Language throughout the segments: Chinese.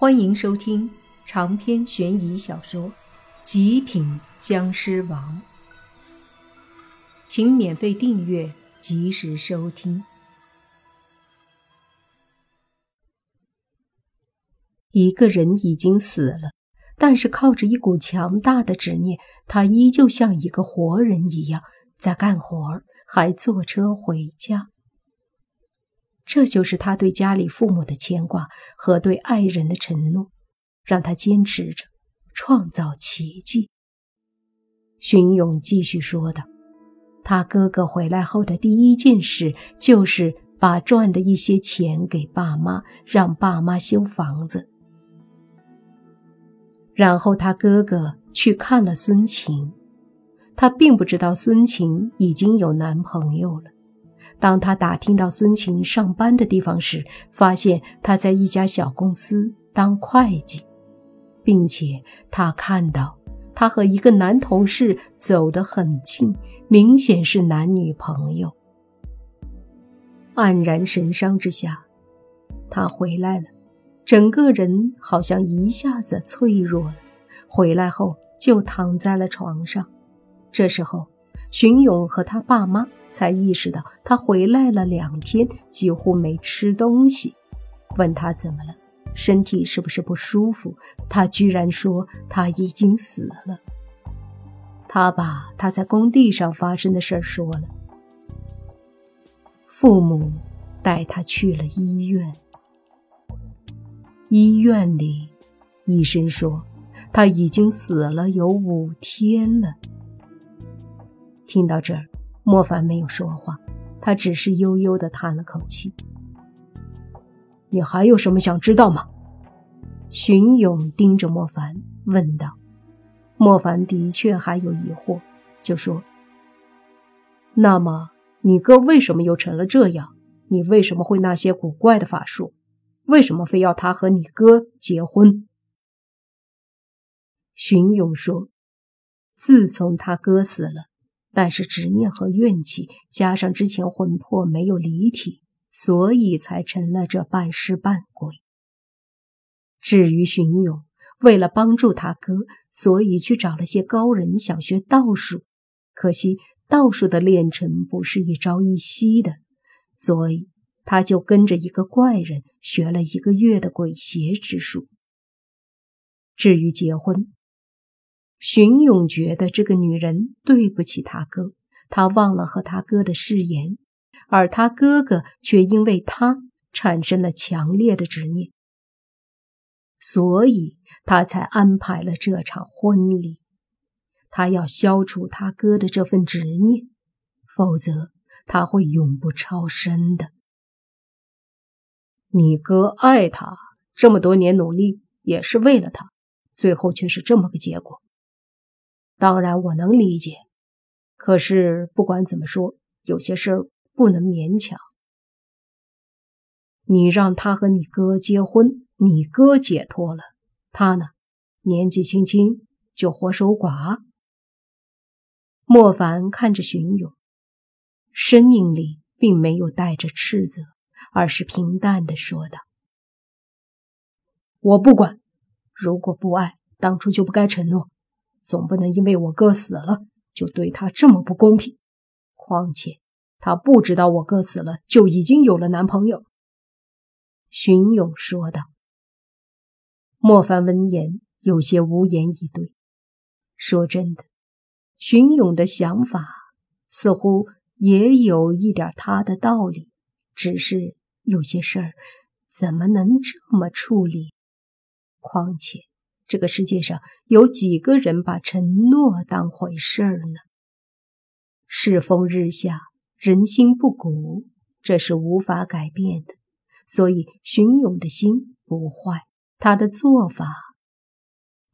欢迎收听长篇悬疑小说《极品僵尸王》，请免费订阅，及时收听。一个人已经死了，但是靠着一股强大的执念，他依旧像一个活人一样在干活，还坐车回家。这就是他对家里父母的牵挂和对爱人的承诺，让他坚持着创造奇迹。荀勇继续说道：“他哥哥回来后的第一件事就是把赚的一些钱给爸妈，让爸妈修房子。然后他哥哥去看了孙晴，他并不知道孙晴已经有男朋友了。”当他打听到孙晴上班的地方时，发现他在一家小公司当会计，并且他看到他和一个男同事走得很近，明显是男女朋友。黯然神伤之下，他回来了，整个人好像一下子脆弱了。回来后就躺在了床上。这时候，荀勇和他爸妈。才意识到他回来了两天，几乎没吃东西。问他怎么了，身体是不是不舒服？他居然说他已经死了。他把他在工地上发生的事说了。父母带他去了医院。医院里，医生说他已经死了有五天了。听到这儿。莫凡没有说话，他只是悠悠的叹了口气。你还有什么想知道吗？荀勇盯着莫凡问道。莫凡的确还有疑惑，就说：“那么你哥为什么又成了这样？你为什么会那些古怪的法术？为什么非要他和你哥结婚？”荀勇说：“自从他哥死了。”但是执念和怨气，加上之前魂魄没有离体，所以才成了这半尸半鬼。至于荀勇，为了帮助他哥，所以去找了些高人想学道术，可惜道术的炼成不是一朝一夕的，所以他就跟着一个怪人学了一个月的鬼邪之术。至于结婚，荀勇觉得这个女人对不起他哥，他忘了和他哥的誓言，而他哥哥却因为他产生了强烈的执念，所以他才安排了这场婚礼。他要消除他哥的这份执念，否则他会永不超生的。你哥爱他这么多年努力也是为了他，最后却是这么个结果。当然，我能理解。可是不管怎么说，有些事儿不能勉强。你让他和你哥结婚，你哥解脱了，他呢，年纪轻轻就活守寡。莫凡看着荀勇，声音里并没有带着斥责，而是平淡的说道：“我不管，如果不爱，当初就不该承诺。”总不能因为我哥死了就对他这么不公平。况且他不知道我哥死了就已经有了男朋友。”荀勇说道。莫凡闻言有些无言以对。说真的，荀勇的想法似乎也有一点他的道理，只是有些事儿怎么能这么处理？况且……这个世界上有几个人把承诺当回事儿呢？世风日下，人心不古，这是无法改变的。所以荀勇的心不坏，他的做法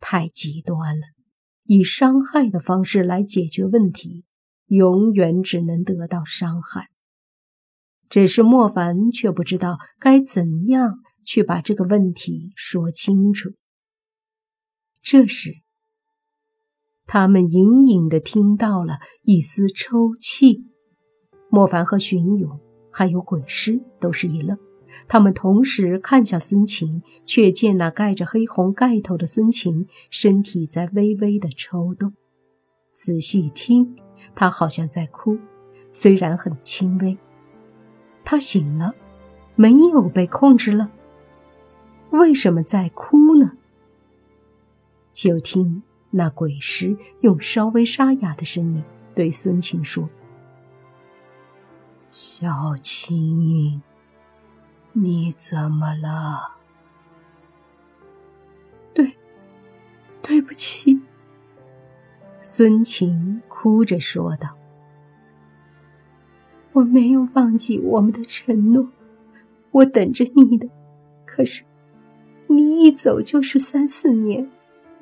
太极端了，以伤害的方式来解决问题，永远只能得到伤害。只是莫凡却不知道该怎样去把这个问题说清楚。这时，他们隐隐的听到了一丝抽泣。莫凡和荀勇还有鬼师都是一愣，他们同时看向孙晴，却见那盖着黑红盖头的孙晴身体在微微的抽动。仔细听，她好像在哭，虽然很轻微。她醒了，没有被控制了。为什么在哭呢？就听那鬼师用稍微沙哑的声音对孙晴说：“小青，你怎么了？”“对，对不起。”孙晴哭着说道：“我没有忘记我们的承诺，我等着你的，可是……”你一走就是三四年，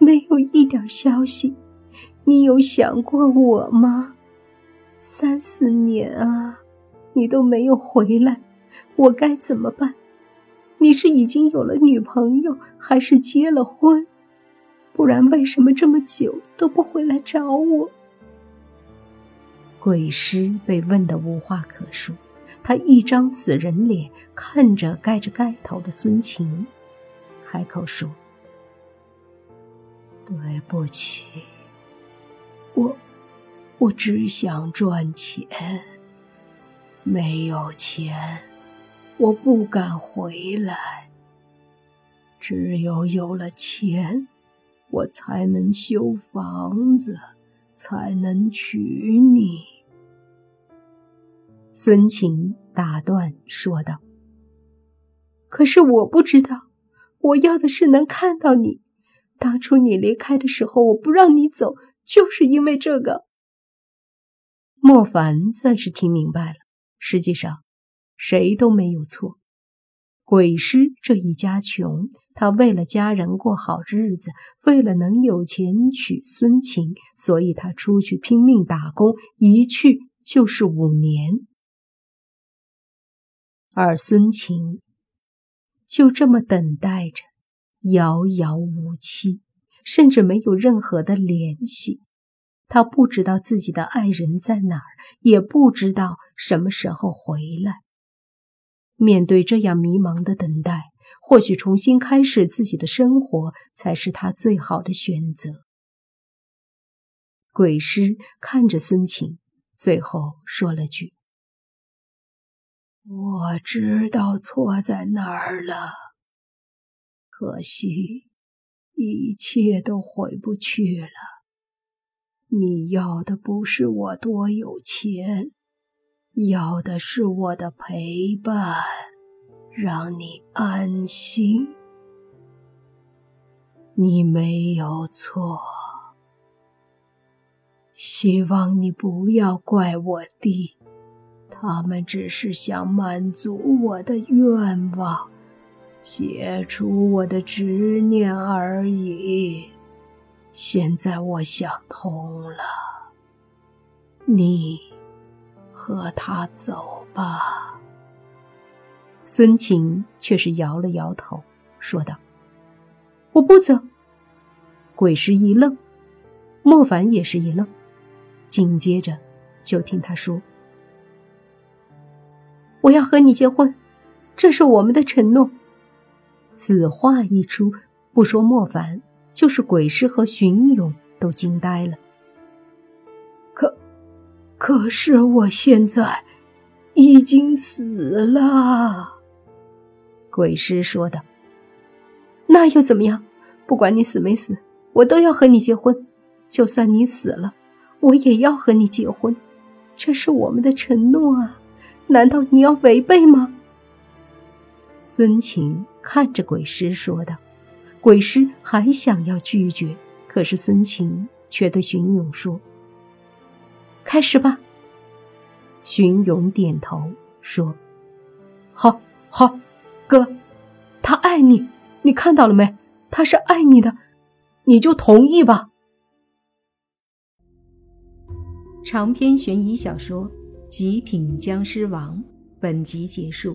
没有一点消息，你有想过我吗？三四年啊，你都没有回来，我该怎么办？你是已经有了女朋友，还是结了婚？不然为什么这么久都不回来找我？鬼师被问得无话可说，他一张死人脸看着盖着盖头的孙晴。开口说：“对不起，我我只想赚钱，没有钱，我不敢回来。只有有了钱，我才能修房子，才能娶你。”孙晴打断说道：“可是我不知道。”我要的是能看到你。当初你离开的时候，我不让你走，就是因为这个。莫凡算是听明白了，实际上谁都没有错。鬼师这一家穷，他为了家人过好日子，为了能有钱娶孙晴，所以他出去拼命打工，一去就是五年。而孙晴。就这么等待着，遥遥无期，甚至没有任何的联系。他不知道自己的爱人在哪儿，也不知道什么时候回来。面对这样迷茫的等待，或许重新开始自己的生活才是他最好的选择。鬼师看着孙晴，最后说了句。我知道错在哪儿了，可惜一切都回不去了。你要的不是我多有钱，要的是我的陪伴，让你安心。你没有错，希望你不要怪我弟。他们只是想满足我的愿望，解除我的执念而已。现在我想通了，你和他走吧。孙晴却是摇了摇头，说道：“我不走。”鬼师一愣，莫凡也是一愣，紧接着就听他说。我要和你结婚，这是我们的承诺。此话一出，不说莫凡，就是鬼师和荀勇都惊呆了。可，可是我现在已经死了。鬼师说道：“那又怎么样？不管你死没死，我都要和你结婚。就算你死了，我也要和你结婚。这是我们的承诺啊。”难道你要违背吗？孙晴看着鬼师说道。鬼师还想要拒绝，可是孙晴却对荀勇说：“开始吧。”荀勇点头说：“好，好，哥，他爱你，你看到了没？他是爱你的，你就同意吧。”长篇悬疑小说。《极品僵尸王》本集结束，